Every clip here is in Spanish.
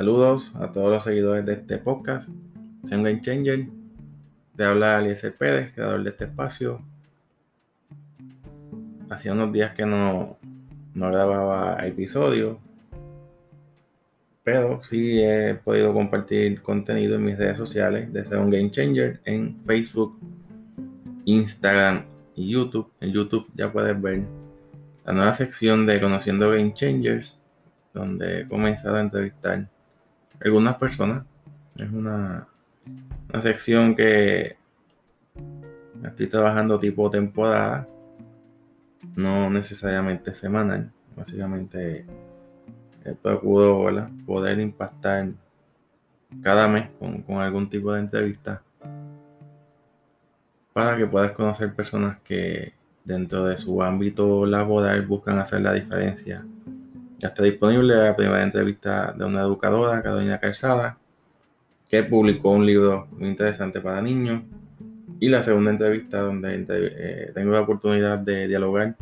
Saludos a todos los seguidores de este podcast. Soy un Game Changer. Te habla Eliezer Pérez, creador de este espacio. Hacía unos días que no, no grababa episodios, pero sí he podido compartir contenido en mis redes sociales de ser un Game Changer en Facebook, Instagram y YouTube. En YouTube ya puedes ver la nueva sección de Conociendo Game Changers, donde he comenzado a entrevistar algunas personas. Es una, una sección que estoy trabajando tipo temporada, no necesariamente semanal. Básicamente eh, procuro poder impactar cada mes con, con algún tipo de entrevista para que puedas conocer personas que dentro de su ámbito laboral buscan hacer la diferencia ya está disponible la primera entrevista de una educadora, Carolina Calzada, que publicó un libro muy interesante para niños. Y la segunda entrevista donde eh, tengo la oportunidad de dialogar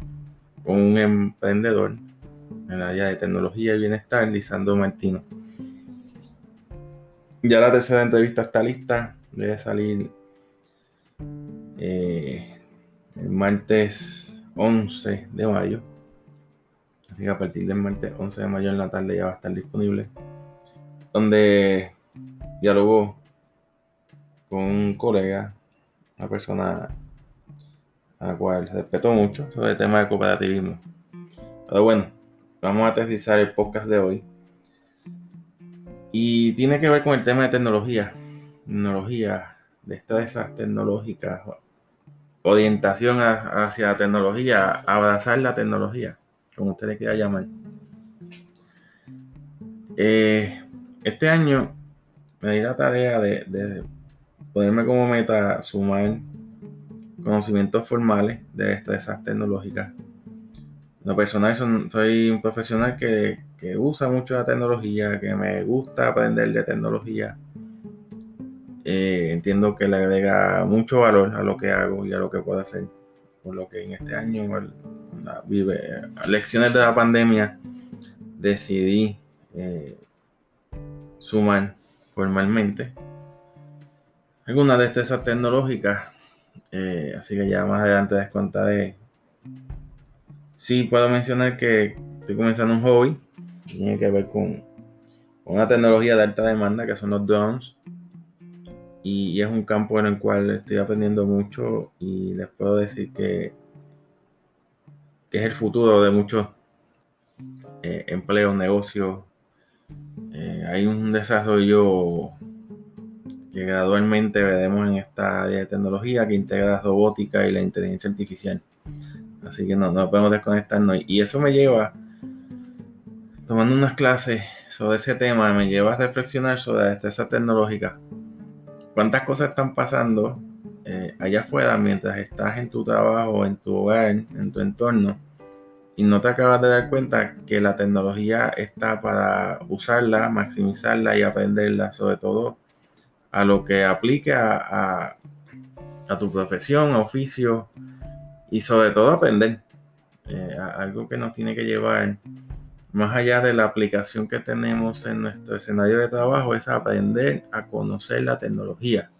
con un emprendedor en el área de tecnología y bienestar, Lisandro Martino. Ya la tercera entrevista está lista, debe salir eh, el martes 11 de mayo. Así que a partir del martes 11 de mayo en la tarde ya va a estar disponible. Donde dialogó con un colega, una persona a la cual respeto mucho sobre el tema de cooperativismo. Pero bueno, vamos a aterrizar el podcast de hoy. Y tiene que ver con el tema de tecnología. Tecnología, destrezas tecnológicas, orientación hacia la tecnología, abrazar la tecnología como usted le quiera llamar. Eh, este año me di la tarea de, ponerme como meta sumar conocimientos formales de destrezas tecnológicas. Lo personal soy un profesional que, usa mucho la tecnología, que me gusta aprender de tecnología. Eh, entiendo que le agrega mucho valor a lo que hago y a lo que puedo hacer. Por lo que en este año vive, lecciones de la pandemia, decidí eh, sumar formalmente algunas de estas tecnológicas. Eh, así que ya más adelante les contaré. Sí, puedo mencionar que estoy comenzando un hobby. Tiene que ver con, una tecnología de alta demanda que son los drones. y, es un campo en el cual estoy aprendiendo mucho y les puedo decir que que es el futuro de muchos eh, empleos, negocios. Eh, hay un desarrollo que gradualmente veremos en esta área de tecnología que integra robótica y la inteligencia artificial. Así que no, no podemos desconectarnos. Y eso me lleva, tomando unas clases sobre ese tema, me lleva a reflexionar sobre la destreza tecnológica. ¿Cuántas cosas están pasando allá afuera mientras estás en tu trabajo, en tu hogar, en tu entorno, y no te acabas de dar cuenta que la tecnología está para usarla, maximizarla y aprenderla, sobre todo a lo que aplique a, tu profesión, a oficio y sobre todo aprender. Eh, algo que nos tiene que llevar más allá de la aplicación que tenemos en nuestro escenario de trabajo es aprender a conocer la tecnología.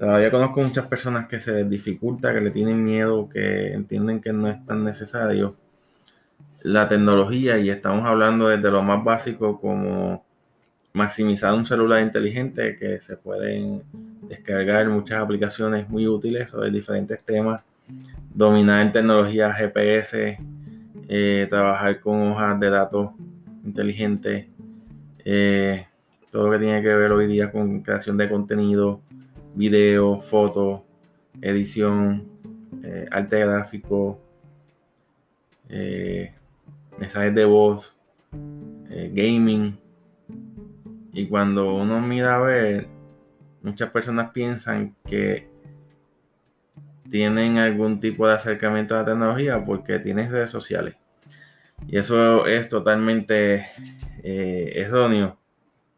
Todavía conozco muchas personas que se dificulta, que le tienen miedo, que entienden que no es tan necesario la tecnología y estamos hablando desde lo más básico como maximizar un celular inteligente que se pueden descargar muchas aplicaciones muy útiles sobre diferentes temas, dominar tecnología GPS, eh, trabajar con hojas de datos inteligentes, eh, todo lo que tiene que ver hoy día con creación de contenido, video, foto, edición, eh, arte gráfico, eh, mensajes de voz, eh, gaming. Y cuando uno mira a ver, muchas personas piensan que tienen algún tipo de acercamiento a la tecnología porque tienen redes sociales. Y eso es totalmente erróneo.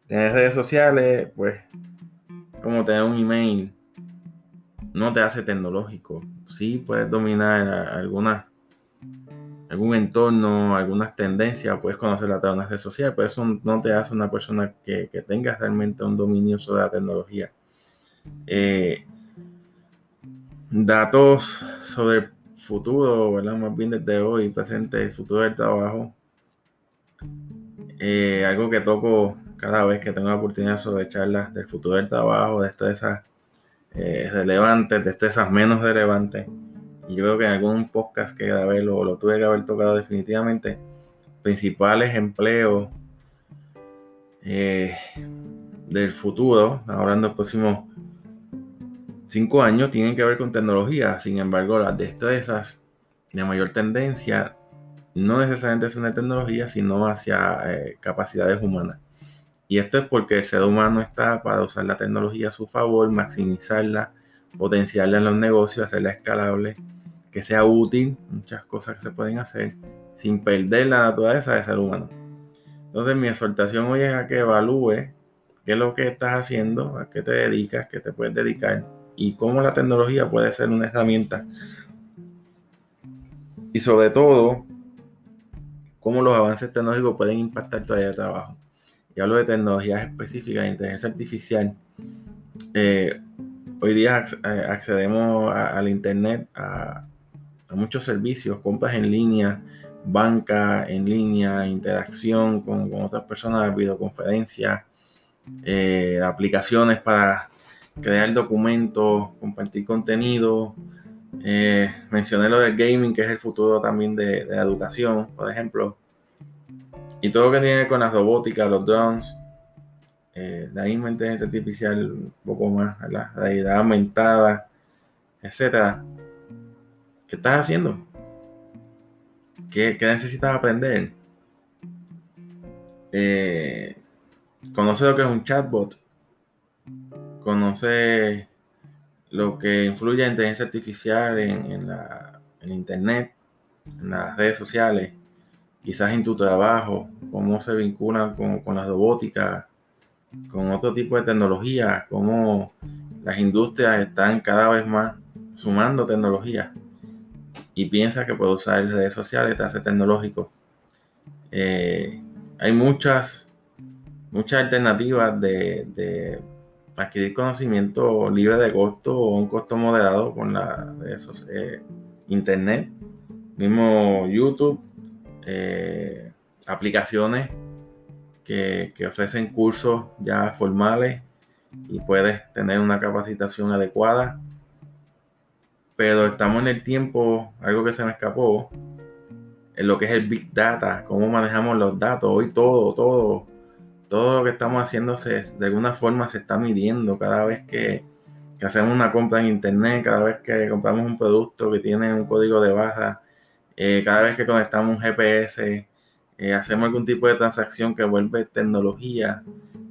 Tener redes sociales, pues como tener un email, no te hace tecnológico. Sí puedes dominar algunas, algún entorno, algunas tendencias, puedes conocer a través de una red social, pero eso no te hace una persona que, que tenga realmente un dominio sobre la tecnología. Eh, datos sobre el futuro, ¿verdad? más bien desde hoy, presente, el futuro del trabajo. Eh, algo que toco cada vez que tengo la oportunidad sobre charlas del futuro del trabajo, de destrezas eh, relevantes, destrezas menos relevantes. Y yo creo que en algún podcast que grabé lo, lo tuve que haber tocado definitivamente. Principales empleos eh, del futuro, ahora en los próximos cinco años, tienen que ver con tecnología. Sin embargo, las destrezas de mayor tendencia no necesariamente es una tecnología, sino hacia eh, capacidades humanas. Y esto es porque el ser humano está para usar la tecnología a su favor, maximizarla, potenciarla en los negocios, hacerla escalable, que sea útil, muchas cosas que se pueden hacer sin perder la naturaleza de ser humano. Entonces mi exhortación hoy es a que evalúe qué es lo que estás haciendo, a qué te dedicas, qué te puedes dedicar y cómo la tecnología puede ser una herramienta. Y sobre todo, cómo los avances tecnológicos pueden impactar tu área de trabajo. Y hablo de tecnologías específicas, de inteligencia artificial. Eh, hoy día eh, accedemos al Internet, a, muchos servicios, compras en línea, banca en línea, interacción con, otras personas, videoconferencias, eh, aplicaciones para crear documentos, compartir contenido. mencioné lo del gaming, que es el futuro también de la educación, por ejemplo. Y todo lo que tiene con la robótica, los drones, eh, la misma inteligencia artificial, un poco más, la realidad aumentada, etcétera. ¿Qué estás haciendo? ¿Qué, necesitas aprender? Eh, conoce lo que es un chatbot. Conoce lo que influye en inteligencia artificial en, la, en internet, en las redes sociales quizás en tu trabajo, cómo se vinculan con, la robótica, con otro tipo de tecnología, cómo las industrias están cada vez más sumando tecnología y piensa que puede usar redes sociales, te hace tecnológico. Eh, hay muchas, muchas alternativas de, adquirir conocimiento libre de costo o un costo moderado con la de esos, eh, internet, mismo YouTube eh, aplicaciones que, ofrecen cursos ya formales y puedes tener una capacitación adecuada. Pero estamos en el tiempo, algo que se me escapó, en lo que es el Big Data, cómo manejamos los datos. Hoy todo, todo, todo lo que estamos haciendo se, de alguna forma se está midiendo cada vez que, que hacemos una compra en internet, cada vez que compramos un producto que tiene un código de baja eh, cada vez que conectamos un GPS, eh, hacemos algún tipo de transacción que vuelve tecnología,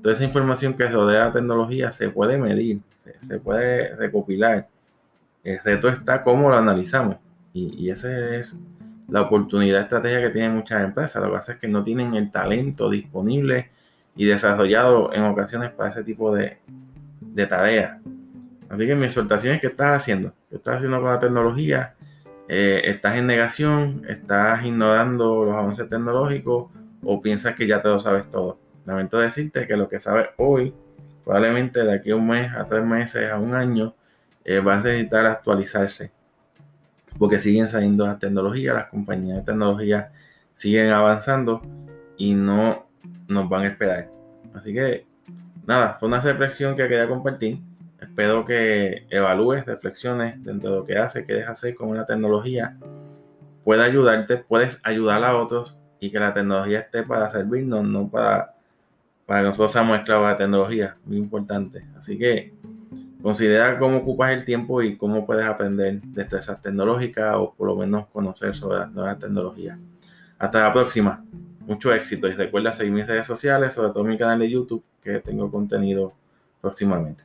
toda esa información que rodea la tecnología se puede medir, se, puede recopilar. El reto está cómo lo analizamos. Y, y esa es la oportunidad estrategia que tienen muchas empresas. Lo que pasa es que no tienen el talento disponible y desarrollado en ocasiones para ese tipo de, de tareas. Así que mi exhortación es que estás haciendo. ¿Qué estás haciendo con la tecnología? Eh, estás en negación, estás ignorando los avances tecnológicos o piensas que ya te lo sabes todo. Lamento decirte que lo que sabes hoy, probablemente de aquí a un mes, a tres meses, a un año, eh, va a necesitar actualizarse. Porque siguen saliendo las tecnologías, las compañías de tecnología siguen avanzando y no nos van a esperar. Así que, nada, fue una reflexión que quería compartir. Espero que evalúes, reflexiones dentro de lo que hace, que deja hacer con una tecnología. Puede ayudarte, puedes ayudar a otros y que la tecnología esté para servirnos, no para, para que nosotros seamos esclavos de la tecnología. Muy importante. Así que considera cómo ocupas el tiempo y cómo puedes aprender de destrezas tecnológicas o por lo menos conocer sobre las nuevas tecnologías. Hasta la próxima. Mucho éxito y recuerda seguir mis redes sociales, sobre todo mi canal de YouTube, que tengo contenido próximamente.